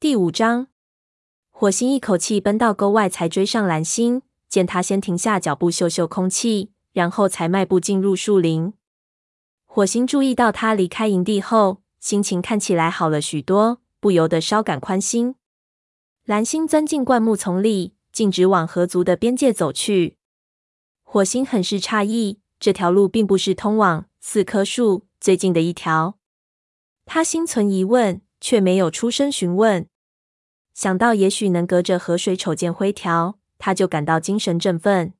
第五章，火星一口气奔到沟外，才追上蓝星。见他先停下脚步，嗅嗅空气，然后才迈步进入树林。火星注意到他离开营地后，心情看起来好了许多，不由得稍感宽心。蓝星钻进灌木丛里，径直往河族的边界走去。火星很是诧异，这条路并不是通往四棵树最近的一条。他心存疑问，却没有出声询问。想到也许能隔着河水瞅见灰条。他就感到精神振奋。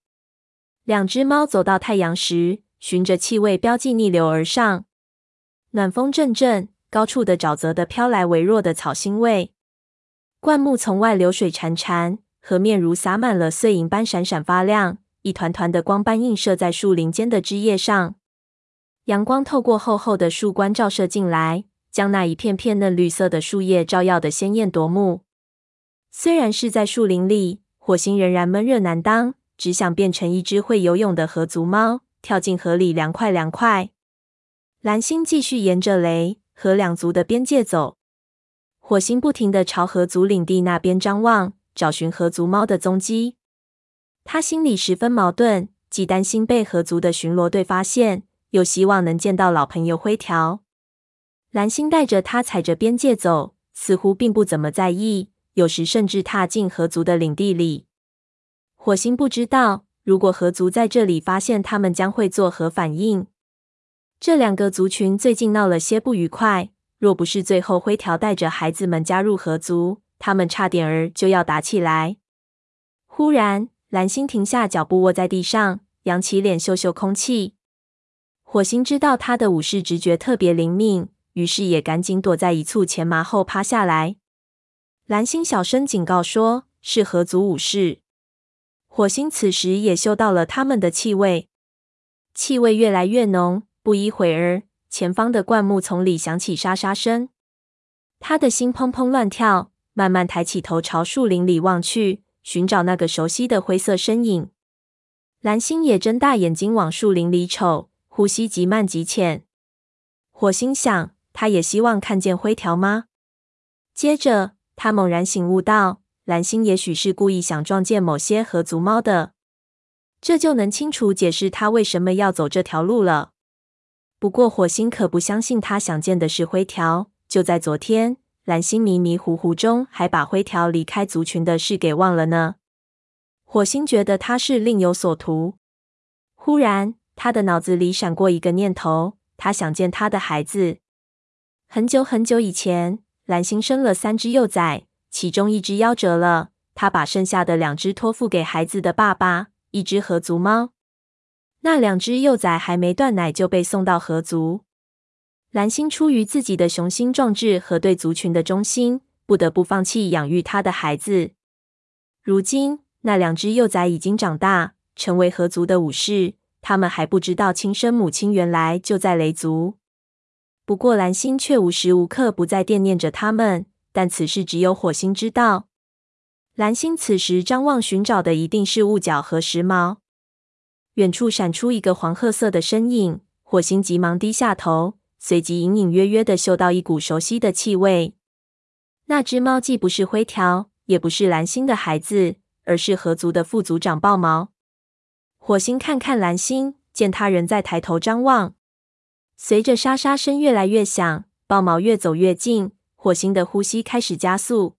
两只猫走到太阳时，循着气味标记逆流而上。暖风阵阵，高处的沼泽的飘来微弱的草腥味。灌木丛外流水潺潺，河面如洒满了碎银般闪闪发亮，一团团的光斑映射在树林间的枝叶上。阳光透过厚厚的树冠照射进来，将那一片片嫩绿色的树叶照耀得鲜艳夺目。虽然是在树林里。火星仍然闷热难当，只想变成一只会游泳的河族猫，跳进河里凉快凉快。蓝星继续沿着雷河两族的边界走，火星不停地朝河族领地那边张望，找寻河族猫的踪迹。他心里十分矛盾，既担心被河族的巡逻队发现，又希望能见到老朋友灰条。蓝星带着他踩着边界走，似乎并不怎么在意。有时甚至踏进河族的领地里。火星不知道，如果河族在这里发现他们，将会作何反应。这两个族群最近闹了些不愉快，若不是最后灰条带着孩子们加入河族，他们差点儿就要打起来。忽然，蓝星停下脚步，卧在地上，扬起脸嗅嗅空气。火星知道他的武士直觉特别灵敏，于是也赶紧躲在一簇前麻后趴下来。蓝星小声警告说：“是河族武士。”火星此时也嗅到了他们的气味，气味越来越浓。不一会儿，前方的灌木丛里响起沙沙声，他的心砰砰乱跳，慢慢抬起头朝树林里望去，寻找那个熟悉的灰色身影。蓝星也睁大眼睛往树林里瞅，呼吸极慢极浅。火星想：他也希望看见灰条吗？接着。他猛然醒悟到，蓝星也许是故意想撞见某些河族猫的，这就能清楚解释他为什么要走这条路了。不过，火星可不相信他想见的是灰条。就在昨天，蓝星迷迷糊糊中还把灰条离开族群的事给忘了呢。火星觉得他是另有所图。忽然，他的脑子里闪过一个念头：他想见他的孩子。很久很久以前。蓝星生了三只幼崽，其中一只夭折了。他把剩下的两只托付给孩子的爸爸，一只河族猫。那两只幼崽还没断奶就被送到河族。蓝星出于自己的雄心壮志和对族群的忠心，不得不放弃养育他的孩子。如今，那两只幼崽已经长大，成为河族的武士。他们还不知道亲生母亲原来就在雷族。不过，蓝星却无时无刻不在惦念着他们。但此事只有火星知道。蓝星此时张望寻找的一定是雾角和时髦。远处闪出一个黄褐色的身影，火星急忙低下头，随即隐隐约约的嗅到一股熟悉的气味。那只猫既不是灰条，也不是蓝星的孩子，而是河族的副族长豹毛。火星看看蓝星，见他仍在抬头张望。随着沙沙声越来越响，豹毛越走越近，火星的呼吸开始加速。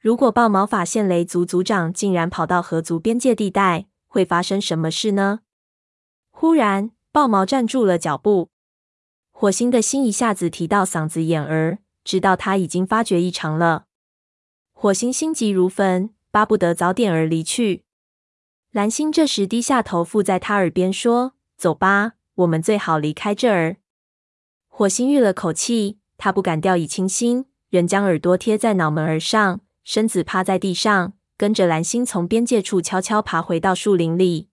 如果豹毛发现雷族族长竟然跑到河族边界地带，会发生什么事呢？忽然，豹毛站住了脚步，火星的心一下子提到嗓子眼儿，知道他已经发觉异常了。火星心急如焚，巴不得早点儿离去。蓝星这时低下头，附在他耳边说：“走吧。”我们最好离开这儿。火星吁了口气，他不敢掉以轻心，仍将耳朵贴在脑门儿上，身子趴在地上，跟着蓝星从边界处悄悄爬回到树林里。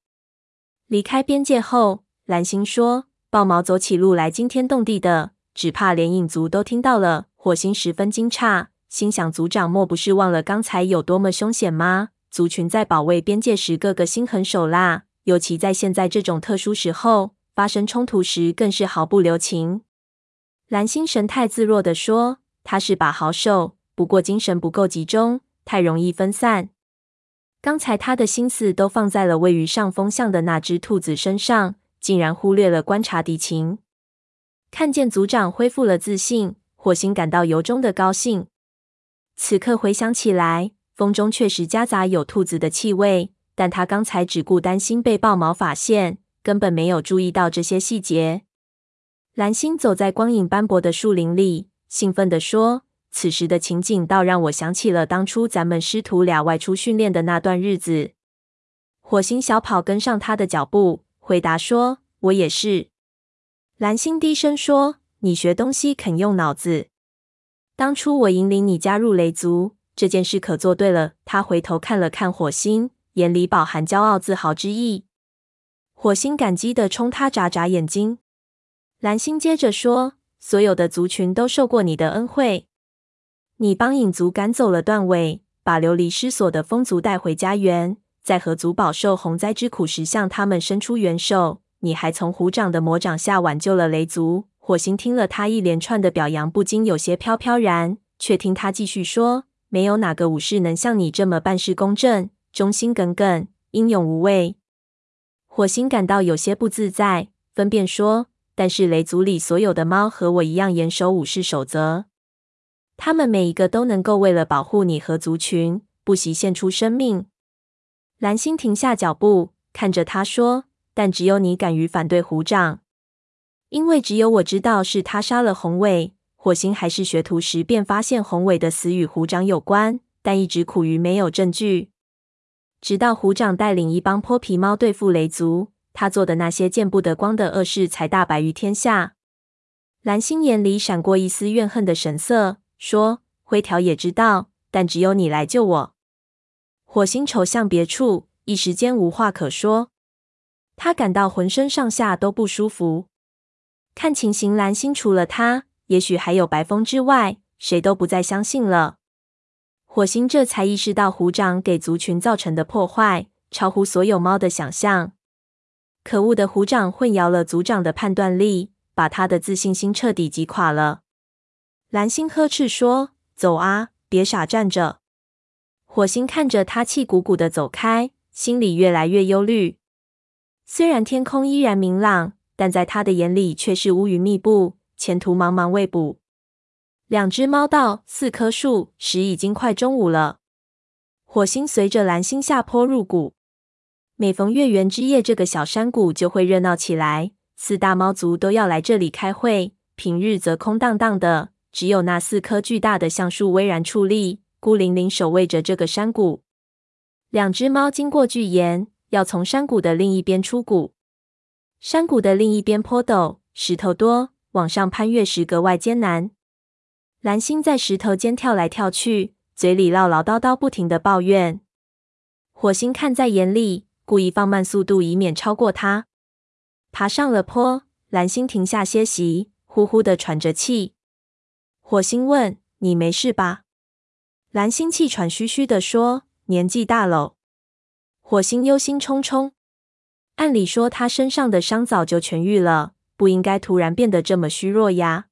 离开边界后，蓝星说：“豹毛走起路来惊天动地的，只怕连影族都听到了。”火星十分惊诧，心想：族长莫不是忘了刚才有多么凶险吗？族群在保卫边界时，个个心狠手辣，尤其在现在这种特殊时候。发生冲突时，更是毫不留情。蓝星神态自若地说：“他是把好手，不过精神不够集中，太容易分散。刚才他的心思都放在了位于上风向的那只兔子身上，竟然忽略了观察敌情。看见族长恢复了自信，火星感到由衷的高兴。此刻回想起来，风中确实夹杂有兔子的气味，但他刚才只顾担心被豹毛发现，根本没有注意到这些细节。蓝星走在光影斑驳的树林里，兴奋地说：“此时的情景倒让我想起了当初咱们师徒俩外出训练的那段日子。”火星小跑跟上他的脚步，回答说：“我也是。”蓝星低声说：“你学东西肯用脑子。当初我引领你加入雷族这件事，可做对了。”他回头看了看火星，眼里饱含骄傲自豪之意。火星感激地冲他眨眨眼睛。蓝星接着说：“所有的族群都受过你的恩惠。你帮影族赶走了断尾，把流离失所的风族带回家园，在河族饱受洪灾之苦时向他们伸出援手。”你还从虎掌的魔掌下挽救了雷族。火星听了他一连串的表扬，不禁有些飘飘然。却听他继续说：“没有哪个武士能像你这么办事公正、忠心耿耿、英勇无畏。”火星感到有些不自在，分辨说：“但是雷族里所有的猫和我一样严守武士守则，他们每一个都能够为了保护你和族群，不惜献出生命。”蓝星停下脚步，看着他说。但只有你敢于反对虎掌，因为只有我知道是他杀了宏伟。火星还是学徒时便发现宏伟的死与虎掌有关，但一直苦于没有证据。直到虎掌带领一帮泼皮猫对付雷族，他做的那些见不得光的恶事才大白于天下。蓝星眼里闪过一丝怨恨的神色，说：“灰条也知道，但只有你来救我。”火星瞅向别处，一时间无话可说。他感到浑身上下都不舒服。看情形，蓝星除了他，也许还有白风之外，谁都不再相信了。火星这才意识到，虎掌给族群造成的破坏，超乎所有猫的想象。可恶的虎掌混淆了族长的判断力，把他的自信心彻底击垮了。蓝星呵斥说：“走啊，别傻站着！”火星看着他气鼓鼓的走开，心里越来越忧虑。虽然天空依然明朗，但在他的眼里却是乌云密布，前途茫茫未卜。两只猫到四棵树时已经快中午了。火星随着蓝星下坡入谷，每逢月圆之夜，这个小山谷就会热闹起来。四大猫族都要来这里开会，平日则空荡荡的，只有那四棵巨大的橡树巍然矗立，孤零零守卫着这个山谷。两只猫经过巨岩。要从山谷的另一边出谷，山谷的另一边坡陡，石头多，往上攀越时格外艰难。蓝星在石头间跳来跳去，嘴里唠唠叨叨，不停地抱怨。火星看在眼里，故意放慢速度，以免超过他。爬上了坡，蓝星停下歇息，呼呼地喘着气。火星问：“你没事吧？”蓝星气喘吁吁地说：“年纪大了。”火星忧心忡忡，按理说他身上的伤早就痊愈了，不应该突然变得这么虚弱呀。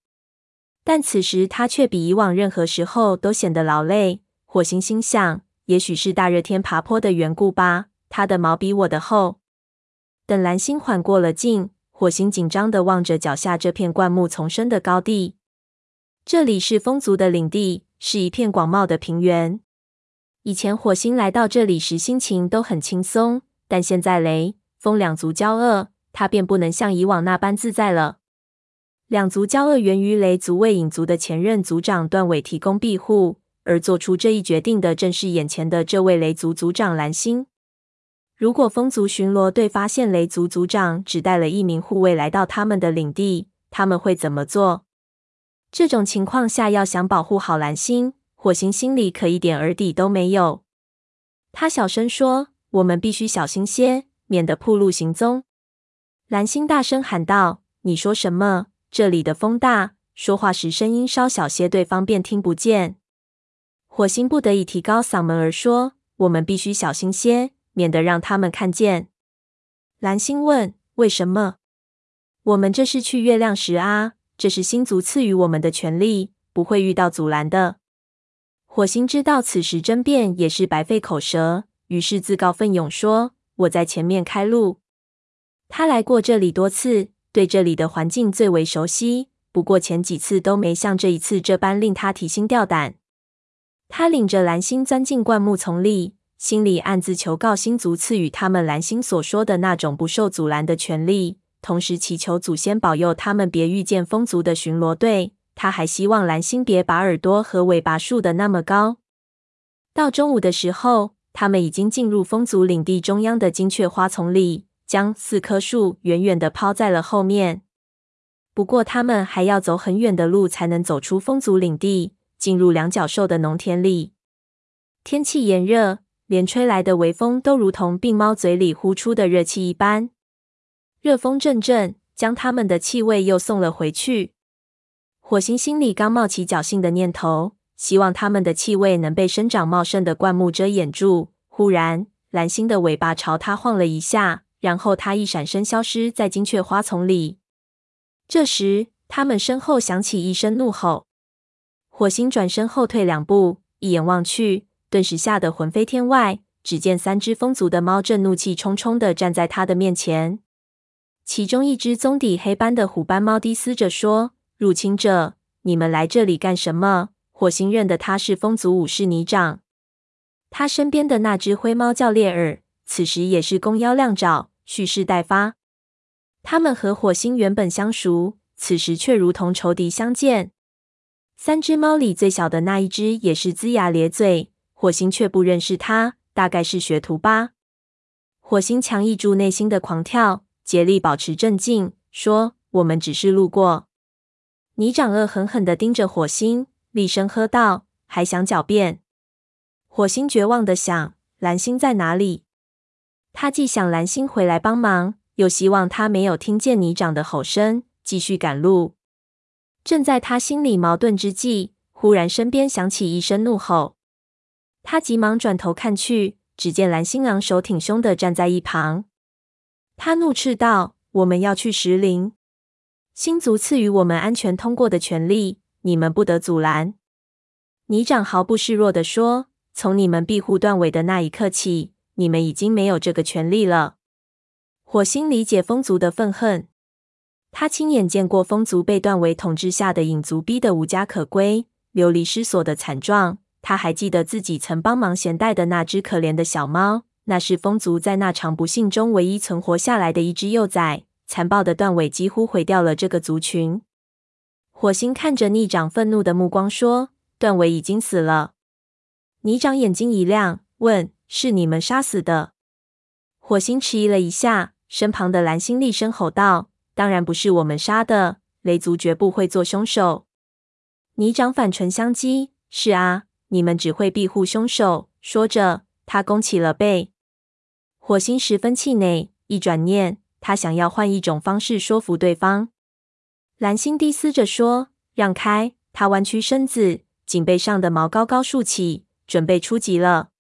但此时他却比以往任何时候都显得劳累。火星心想，也许是大热天爬坡的缘故吧。他的毛比我的厚。等蓝星缓过了劲，火星紧张地望着脚下这片灌木丛生的高地。这里是风族的领地，是一片广袤的平原。以前火星来到这里时，心情都很轻松，但现在雷风两族交恶，他便不能像以往那般自在了。两族交恶源于雷族为影族的前任族长断尾提供庇护，而做出这一决定的正是眼前的这位雷族族长蓝星。如果风族巡逻队发现雷族族长只带了一名护卫来到他们的领地，他们会怎么做？这种情况下，要想保护好蓝星。火星心里可一点儿底都没有。他小声说：“我们必须小心些，免得暴露行踪。”蓝星大声喊道：“你说什么？这里的风大，说话时声音稍小些，对方便听不见。”火星不得已提高嗓门而说：“我们必须小心些，免得让他们看见。”蓝星问：“为什么？”“我们这是去月亮石啊，这是星族赐予我们的权利，不会遇到阻拦的。”火星知道此时争辩也是白费口舌，于是自告奋勇说：“我在前面开路。他来过这里多次，对这里的环境最为熟悉。不过前几次都没像这一次这般令他提心吊胆。”他领着蓝星钻进灌木丛里，心里暗自求告星族赐予他们蓝星所说的那种不受阻拦的权利，同时祈求祖先保佑他们别遇见风族的巡逻队。他还希望蓝星别把耳朵和尾巴竖得那么高。到中午的时候，他们已经进入风族领地中央的金雀花丛里，将四棵树远远的抛在了后面。不过，他们还要走很远的路才能走出风族领地，进入两角兽的农田里。天气炎热，连吹来的微风都如同病猫嘴里呼出的热气一般。热风阵阵，将他们的气味又送了回去。火星心里刚冒起侥幸的念头，希望他们的气味能被生长茂盛的灌木遮掩住。忽然，蓝星的尾巴朝他晃了一下，然后他一闪身消失在金雀花丛里。这时，他们身后响起一声怒吼。火星转身后退两步，一眼望去，顿时吓得魂飞天外。只见三只风族的猫正怒气冲冲地站在他的面前，其中一只棕底黑斑的虎斑猫低嘶着说。入侵者，你们来这里干什么？火星认得他是风族武士泥掌。他身边的那只灰猫叫猎耳，此时也是弓腰亮爪，蓄势待发。他们和火星原本相熟，此时却如同仇敌相见。三只猫里最小的那一只也是龇牙咧嘴，火星却不认识它，大概是学徒吧。火星强抑住内心的狂跳，竭力保持镇静，说：“我们只是路过。”泥掌恶狠狠地盯着火星，厉声喝道：“还想狡辩？”火星绝望的想：“蓝星在哪里？”他既想蓝星回来帮忙，又希望他没有听见泥掌的吼声，继续赶路。正在他心里矛盾之际，忽然身边响起一声怒吼。他急忙转头看去，只见蓝星昂首挺胸的站在一旁。他怒斥道：“我们要去石林。”星族赐予我们安全通过的权利，你们不得阻拦。泥掌毫不示弱的说：“从你们庇护断尾的那一刻起，你们已经没有这个权利了。”火星理解风族的愤恨，他亲眼见过风族被断尾统治下的影族逼得无家可归、流离失所的惨状。他还记得自己曾帮忙携带的那只可怜的小猫，那是风族在那场不幸中唯一存活下来的一只幼崽。残暴的断尾几乎毁掉了这个族群。火星看着逆掌愤怒的目光说：“断尾已经死了。”逆长眼睛一亮，问：“是你们杀死的？”火星迟疑了一下，身旁的蓝星厉声吼道：“当然不是我们杀的，雷族绝不会做凶手。”泥掌反唇相讥：“是啊，你们只会庇护凶手。”说着，他弓起了背。火星十分气馁，一转念。他想要换一种方式说服对方。蓝星低嘶着说：“让开！”他弯曲身子，颈背上的毛高高竖起，准备出击了。